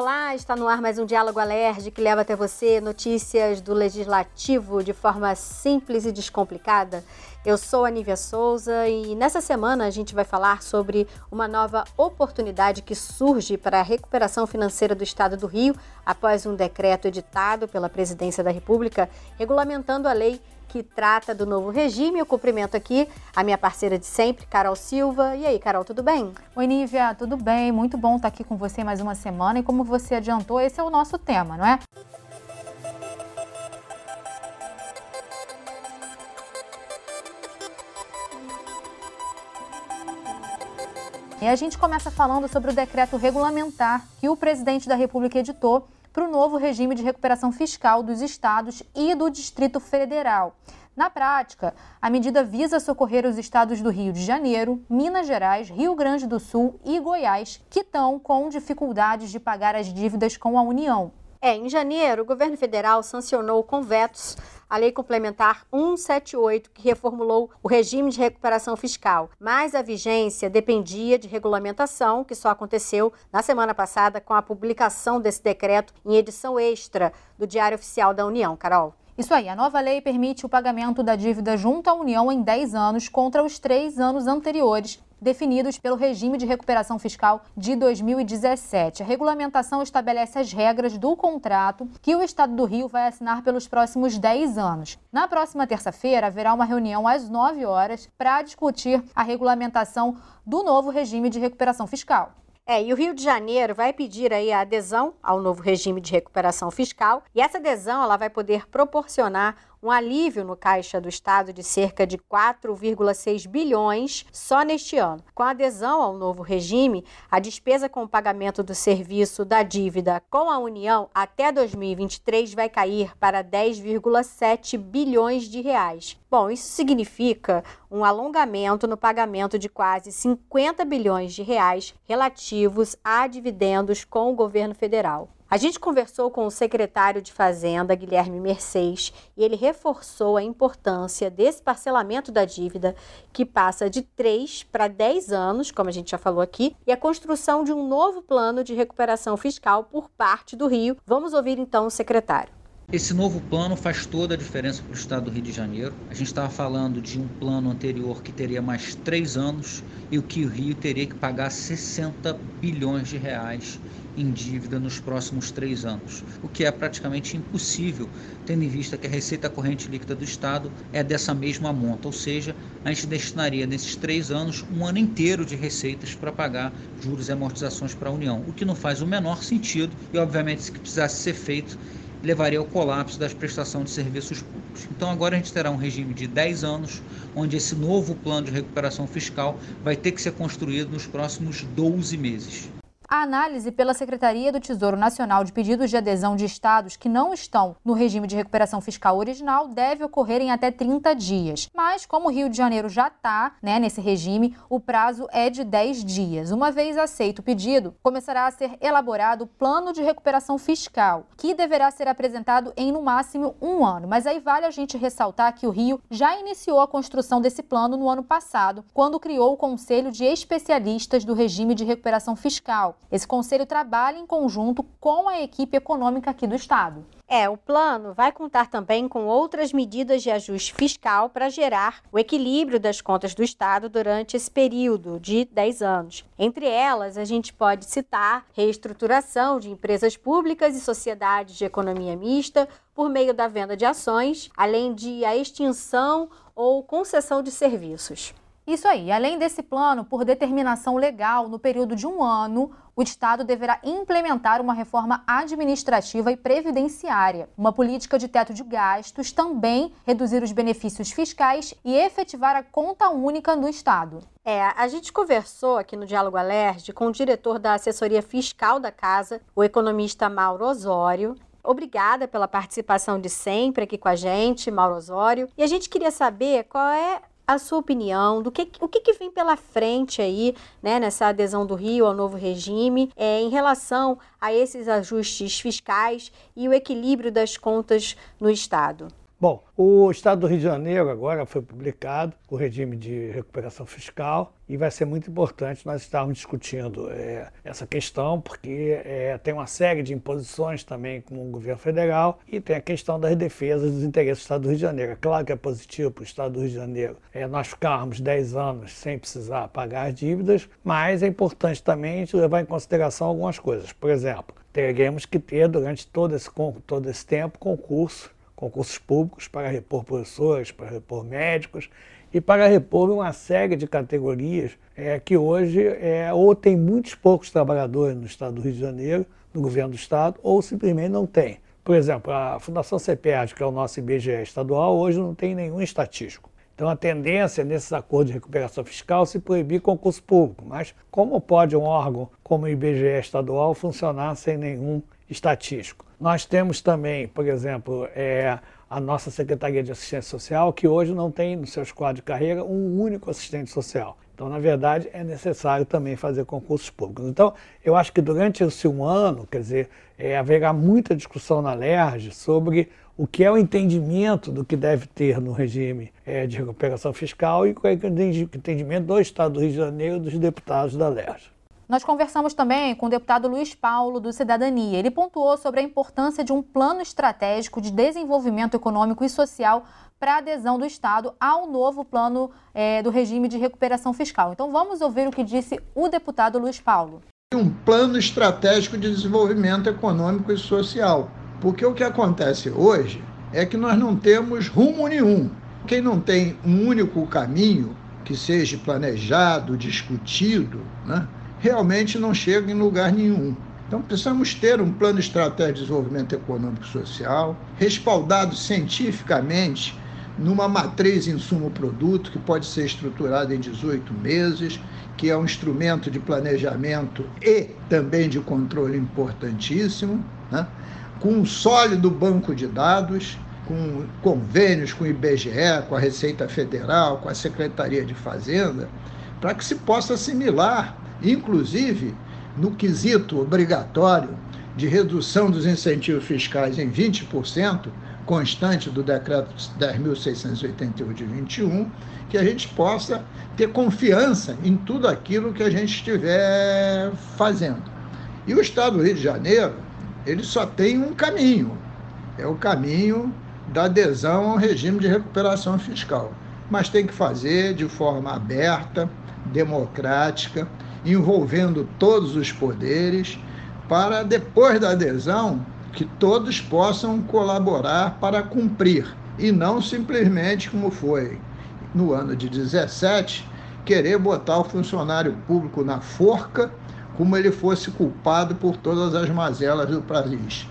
olá! Está no ar mais um Diálogo Alerj que leva até você notícias do Legislativo de forma simples e descomplicada. Eu sou a Nívia Souza e nessa semana a gente vai falar sobre uma nova oportunidade que surge para a recuperação financeira do Estado do Rio após um decreto editado pela Presidência da República regulamentando a lei que trata do novo regime. Eu cumprimento aqui a minha parceira de sempre, Carol Silva. E aí, Carol, tudo bem? Oi, Nívia, tudo bem? Muito bom estar aqui com você mais uma semana. E como você adiantou, esse é o nosso tema, não é? E a gente começa falando sobre o decreto regulamentar que o presidente da República editou para o novo regime de recuperação fiscal dos estados e do Distrito Federal. Na prática, a medida visa socorrer os estados do Rio de Janeiro, Minas Gerais, Rio Grande do Sul e Goiás, que estão com dificuldades de pagar as dívidas com a União. É, em janeiro, o governo federal sancionou com vetos a Lei Complementar 178, que reformulou o regime de recuperação fiscal. Mas a vigência dependia de regulamentação, que só aconteceu na semana passada com a publicação desse decreto em edição extra do Diário Oficial da União. Carol. Isso aí, a nova lei permite o pagamento da dívida junto à União em 10 anos contra os três anos anteriores, definidos pelo regime de recuperação fiscal de 2017. A regulamentação estabelece as regras do contrato que o Estado do Rio vai assinar pelos próximos 10 anos. Na próxima terça-feira, haverá uma reunião às 9 horas para discutir a regulamentação do novo regime de recuperação fiscal. É, e o Rio de Janeiro vai pedir aí a adesão ao novo regime de recuperação fiscal, e essa adesão ela vai poder proporcionar um alívio no caixa do Estado de cerca de 4,6 bilhões só neste ano. Com a adesão ao novo regime, a despesa com o pagamento do serviço da dívida com a União até 2023 vai cair para 10,7 bilhões de reais. Bom, isso significa um alongamento no pagamento de quase 50 bilhões de reais relativos a dividendos com o governo federal. A gente conversou com o secretário de Fazenda, Guilherme Mercedes, e ele reforçou a importância desse parcelamento da dívida, que passa de 3 para 10 anos, como a gente já falou aqui, e a construção de um novo plano de recuperação fiscal por parte do Rio. Vamos ouvir então o secretário. Esse novo plano faz toda a diferença para o estado do Rio de Janeiro. A gente estava falando de um plano anterior que teria mais três anos e o que o Rio teria que pagar 60 bilhões de reais em dívida nos próximos três anos, o que é praticamente impossível, tendo em vista que a receita corrente líquida do Estado é dessa mesma monta, ou seja, a gente destinaria nesses três anos um ano inteiro de receitas para pagar juros e amortizações para a União, o que não faz o menor sentido e, obviamente, se precisasse ser feito, levaria ao colapso das prestações de serviços públicos. Então agora a gente terá um regime de 10 anos, onde esse novo plano de recuperação fiscal vai ter que ser construído nos próximos 12 meses. A análise pela Secretaria do Tesouro Nacional de pedidos de adesão de estados que não estão no regime de recuperação fiscal original deve ocorrer em até 30 dias. Mas, como o Rio de Janeiro já está né, nesse regime, o prazo é de 10 dias. Uma vez aceito o pedido, começará a ser elaborado o plano de recuperação fiscal, que deverá ser apresentado em no máximo um ano. Mas aí vale a gente ressaltar que o Rio já iniciou a construção desse plano no ano passado, quando criou o Conselho de Especialistas do Regime de Recuperação Fiscal esse conselho trabalha em conjunto com a equipe econômica aqui do Estado. É, o plano vai contar também com outras medidas de ajuste fiscal para gerar o equilíbrio das contas do Estado durante esse período de 10 anos. Entre elas, a gente pode citar reestruturação de empresas públicas e sociedades de economia mista por meio da venda de ações, além de a extinção ou concessão de serviços. Isso aí, além desse plano, por determinação legal, no período de um ano, o Estado deverá implementar uma reforma administrativa e previdenciária, uma política de teto de gastos, também reduzir os benefícios fiscais e efetivar a conta única no Estado. É, a gente conversou aqui no Diálogo Alerte com o diretor da assessoria fiscal da casa, o economista Mauro Osório. Obrigada pela participação de sempre aqui com a gente, Mauro Osório. E a gente queria saber qual é a sua opinião do que o que, que, vem pela frente aí, né, nessa adesão do Rio ao novo regime, é, em relação a esses ajustes fiscais e o equilíbrio das contas no Estado. Bom, o Estado do Rio de Janeiro agora foi publicado o regime de recuperação fiscal e vai ser muito importante nós estarmos discutindo é, essa questão, porque é, tem uma série de imposições também com o governo federal e tem a questão das defesas dos interesses do Estado do Rio de Janeiro. É claro que é positivo para o Estado do Rio de Janeiro é, nós ficarmos 10 anos sem precisar pagar as dívidas, mas é importante também levar em consideração algumas coisas. Por exemplo, teremos que ter durante todo esse, todo esse tempo concurso concursos públicos para repor professores, para repor médicos e para repor uma série de categorias é, que hoje é, ou tem muitos poucos trabalhadores no estado do Rio de Janeiro, no governo do estado, ou simplesmente não tem. Por exemplo, a Fundação CPEAD, que é o nosso IBGE estadual, hoje não tem nenhum estatístico. Então, a tendência nesses acordos de recuperação fiscal é se proibir concurso público. Mas como pode um órgão como o IBGE estadual funcionar sem nenhum estatístico? Nós temos também, por exemplo, é, a nossa Secretaria de Assistência Social, que hoje não tem no seu quadros de carreira um único assistente social. Então, na verdade, é necessário também fazer concursos públicos. Então, eu acho que durante esse um ano, quer dizer, é, haverá muita discussão na LERJ sobre o que é o entendimento do que deve ter no regime é, de recuperação fiscal e qual é o entendimento do Estado do Rio de Janeiro e dos deputados da LERJ. Nós conversamos também com o deputado Luiz Paulo, do Cidadania. Ele pontuou sobre a importância de um plano estratégico de desenvolvimento econômico e social para a adesão do Estado ao novo plano é, do regime de recuperação fiscal. Então vamos ouvir o que disse o deputado Luiz Paulo. Um plano estratégico de desenvolvimento econômico e social. Porque o que acontece hoje é que nós não temos rumo nenhum. Quem não tem um único caminho que seja planejado, discutido, né? Realmente não chega em lugar nenhum. Então, precisamos ter um plano estratégico de desenvolvimento econômico e social, respaldado cientificamente numa matriz insumo-produto, que pode ser estruturada em 18 meses, que é um instrumento de planejamento e também de controle importantíssimo, né? com um sólido banco de dados, com convênios com o IBGE, com a Receita Federal, com a Secretaria de Fazenda, para que se possa assimilar inclusive no quesito obrigatório de redução dos incentivos fiscais em 20%, constante do decreto 10.681 de 21, que a gente possa ter confiança em tudo aquilo que a gente estiver fazendo. E o Estado do Rio de Janeiro, ele só tem um caminho, é o caminho da adesão ao regime de recuperação fiscal. Mas tem que fazer de forma aberta, democrática, envolvendo todos os poderes, para depois da adesão que todos possam colaborar para cumprir e não simplesmente como foi no ano de 17 querer botar o funcionário público na forca como ele fosse culpado por todas as mazelas do país.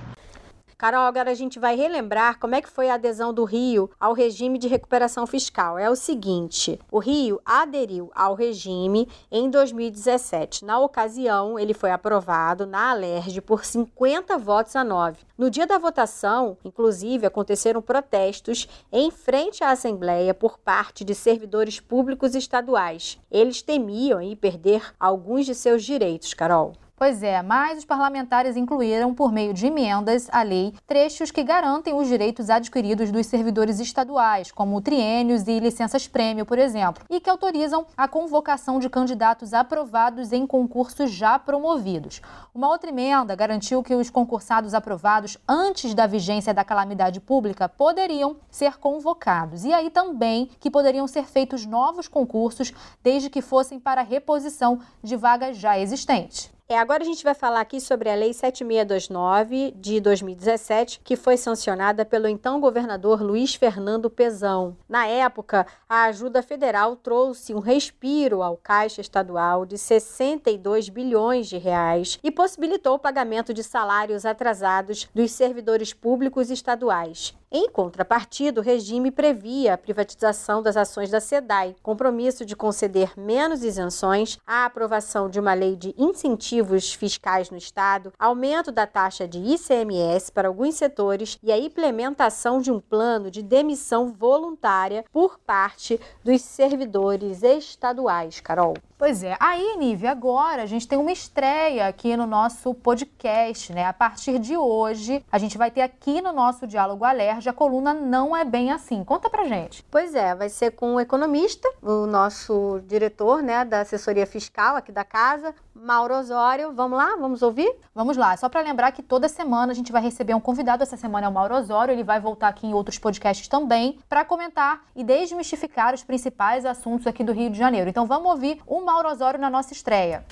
Carol, agora a gente vai relembrar como é que foi a adesão do Rio ao regime de recuperação fiscal. É o seguinte: o Rio aderiu ao regime em 2017. Na ocasião, ele foi aprovado na Alerj por 50 votos a 9. No dia da votação, inclusive, aconteceram protestos em frente à Assembleia por parte de servidores públicos estaduais. Eles temiam em perder alguns de seus direitos, Carol. Pois é, mas os parlamentares incluíram, por meio de emendas à lei, trechos que garantem os direitos adquiridos dos servidores estaduais, como triênios e licenças-prêmio, por exemplo, e que autorizam a convocação de candidatos aprovados em concursos já promovidos. Uma outra emenda garantiu que os concursados aprovados antes da vigência da calamidade pública poderiam ser convocados. E aí também que poderiam ser feitos novos concursos, desde que fossem para reposição de vagas já existentes. É, agora a gente vai falar aqui sobre a Lei 7629 de 2017, que foi sancionada pelo então governador Luiz Fernando Pezão. Na época, a ajuda federal trouxe um respiro ao caixa estadual de 62 bilhões de reais e possibilitou o pagamento de salários atrasados dos servidores públicos estaduais. Em contrapartida, o regime previa a privatização das ações da SEDAI, compromisso de conceder menos isenções, a aprovação de uma lei de incentivos fiscais no Estado, aumento da taxa de ICMS para alguns setores e a implementação de um plano de demissão voluntária por parte dos servidores estaduais. Carol. Pois é. Aí, Nive, agora a gente tem uma estreia aqui no nosso podcast, né? A partir de hoje, a gente vai ter aqui no nosso Diálogo Alerta a coluna Não é Bem Assim. Conta pra gente. Pois é, vai ser com um economista, o nosso diretor né, da assessoria fiscal aqui da casa, Mauro Osório. Vamos lá? Vamos ouvir? Vamos lá. Só para lembrar que toda semana a gente vai receber um convidado. Essa semana é o Mauro Osório. Ele vai voltar aqui em outros podcasts também para comentar e desmistificar os principais assuntos aqui do Rio de Janeiro. Então vamos ouvir o Mauro Osório na nossa estreia.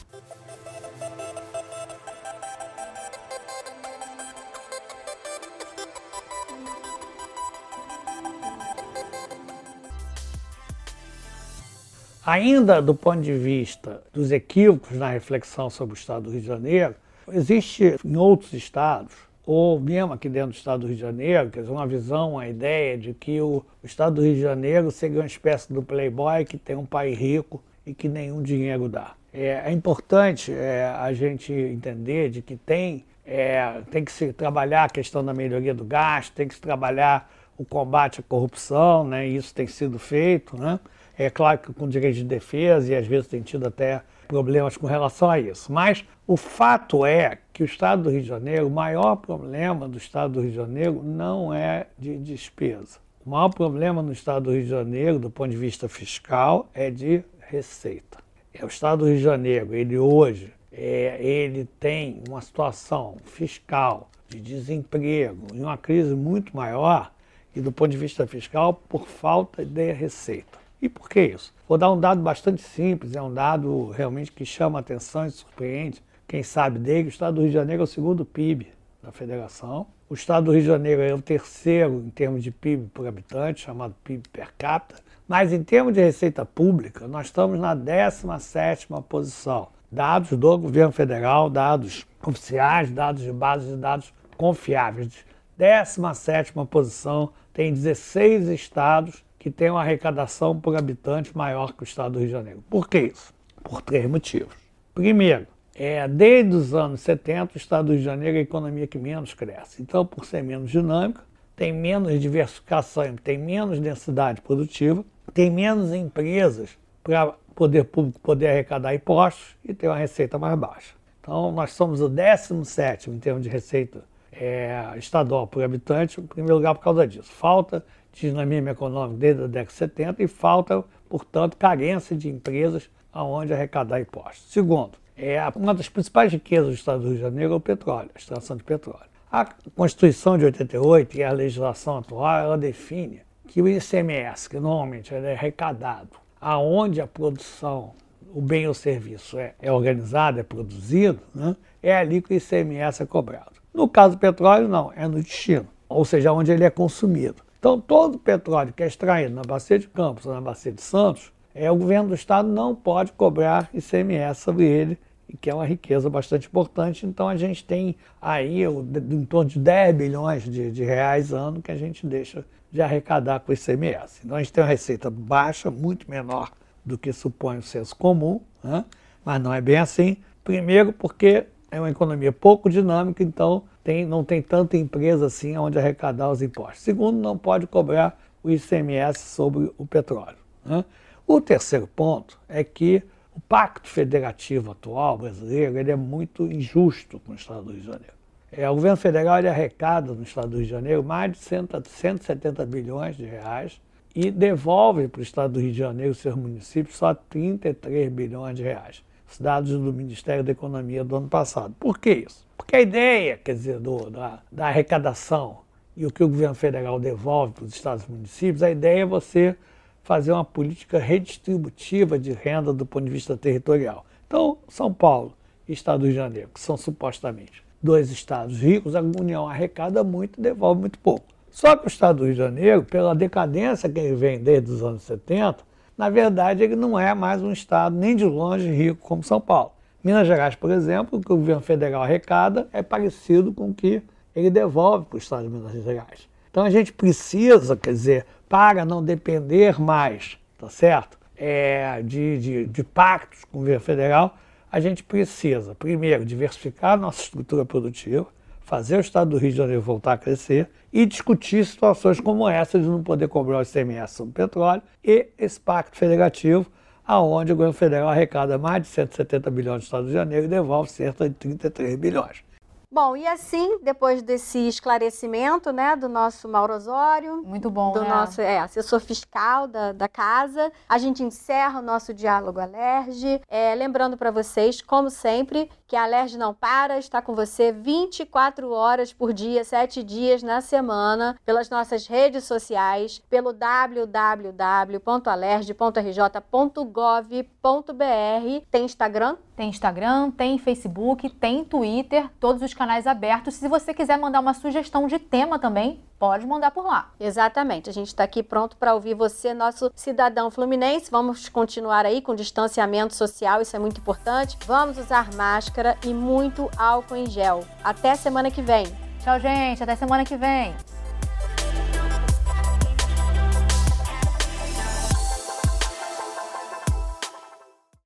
Ainda do ponto de vista dos equívocos na reflexão sobre o Estado do Rio de Janeiro, existe em outros estados, ou mesmo aqui dentro do Estado do Rio de Janeiro, quer dizer, uma visão, uma ideia de que o, Estado do Rio de Janeiro seria uma espécie do playboy que tem um pai rico e que nenhum dinheiro dá. É, é importante é, a gente entender de que tem, é, tem que se trabalhar a questão da melhoria do gasto, tem que se trabalhar o combate à corrupção, né? Isso tem sido feito, né? É claro que com direito de defesa e às vezes tem tido até problemas com relação a isso. Mas o fato é que o Estado do Rio de Janeiro, o maior problema do Estado do Rio de Janeiro não é de despesa. O maior problema no Estado do Rio de Janeiro, do ponto de vista fiscal, é de receita. É, o Estado do Rio de Janeiro, ele hoje, é, ele tem uma situação fiscal de desemprego e uma crise muito maior, e do ponto de vista fiscal, por falta de receita. E por que isso? Vou dar um dado bastante simples, é um dado realmente que chama atenção e surpreende. Quem sabe dele, o Estado do Rio de Janeiro é o segundo PIB da federação. O Estado do Rio de Janeiro é o terceiro em termos de PIB por habitante, chamado PIB per capita. Mas em termos de receita pública, nós estamos na 17ª posição. Dados do governo federal, dados oficiais, dados de base de dados confiáveis. 17ª posição, tem 16 estados que tem uma arrecadação por habitante maior que o estado do Rio de Janeiro. Por que isso? Por três motivos. Primeiro, é, desde os anos 70, o estado do Rio de Janeiro é a economia que menos cresce. Então, por ser menos dinâmica, tem menos diversificação, tem menos densidade produtiva, tem menos empresas para poder público poder arrecadar impostos e ter uma receita mais baixa. Então, nós somos o 17 em termos de receita é, estadual por habitante, em primeiro lugar por causa disso. Falta de dinamismo econômico desde a década de 70 e falta, portanto, carência de empresas aonde arrecadar impostos. Segundo, é uma das principais riquezas do Estado do Rio de Janeiro é o petróleo, a extração de petróleo. A Constituição de 88 e a legislação atual, ela define que o ICMS, que normalmente é arrecadado aonde a produção, o bem ou serviço é, é organizado, é produzido, né, é ali que o ICMS é cobrado. No caso do petróleo, não, é no destino, ou seja, onde ele é consumido. Então, todo o petróleo que é extraído na Bacia de Campos ou na Bacia de Santos, é, o governo do estado não pode cobrar ICMS sobre ele, que é uma riqueza bastante importante. Então, a gente tem aí em torno de 10 bilhões de, de reais ano que a gente deixa de arrecadar com o ICMS. Então, a gente tem uma receita baixa, muito menor do que supõe o senso comum, né? mas não é bem assim. Primeiro, porque é uma economia pouco dinâmica, então tem, não tem tanta empresa assim onde arrecadar os impostos. Segundo, não pode cobrar o ICMS sobre o petróleo. Né? O terceiro ponto é que o pacto federativo atual brasileiro ele é muito injusto com o Estado do Rio de Janeiro. É, o governo federal ele arrecada no Estado do Rio de Janeiro mais de 170 bilhões de reais e devolve para o Estado do Rio de Janeiro e seus municípios só 33 bilhões de reais os dados do Ministério da Economia do ano passado. Por que isso? Porque a ideia, quer dizer, do, da, da arrecadação e o que o governo federal devolve para os estados e municípios, a ideia é você fazer uma política redistributiva de renda do ponto de vista territorial. Então, São Paulo e Estado do Rio de Janeiro, que são supostamente dois estados ricos, a União arrecada muito e devolve muito pouco. Só que o Estado do Rio de Janeiro, pela decadência que ele vem desde os anos 70, na verdade, ele não é mais um estado nem de longe rico como São Paulo. Minas Gerais, por exemplo, o que o governo federal arrecada é parecido com o que ele devolve para o estado de Minas Gerais. Então a gente precisa, quer dizer, para não depender mais, tá certo? É, de, de, de pactos com o governo federal, a gente precisa, primeiro, diversificar a nossa estrutura produtiva, fazer o Estado do Rio de Janeiro voltar a crescer e discutir situações como essa de não poder cobrar o ICMS sobre o petróleo e esse pacto federativo, aonde o governo federal arrecada mais de 170 bilhões do Estado de Janeiro e devolve cerca de 33 bilhões. Bom, e assim, depois desse esclarecimento, né, do nosso Mauro Osório, muito bom, do né? nosso é, assessor fiscal da, da casa, a gente encerra o nosso diálogo Alerge, é, lembrando para vocês, como sempre, que a Alerge não para, está com você 24 horas por dia, 7 dias na semana, pelas nossas redes sociais, pelo www.alerge.rj.gov.br. Tem Instagram? Tem Instagram, tem Facebook, tem Twitter, todos os canais abertos. Se você quiser mandar uma sugestão de tema também, pode mandar por lá. Exatamente. A gente está aqui pronto para ouvir você, nosso cidadão fluminense. Vamos continuar aí com distanciamento social, isso é muito importante. Vamos usar máscara e muito álcool em gel. Até semana que vem. Tchau, gente. Até semana que vem.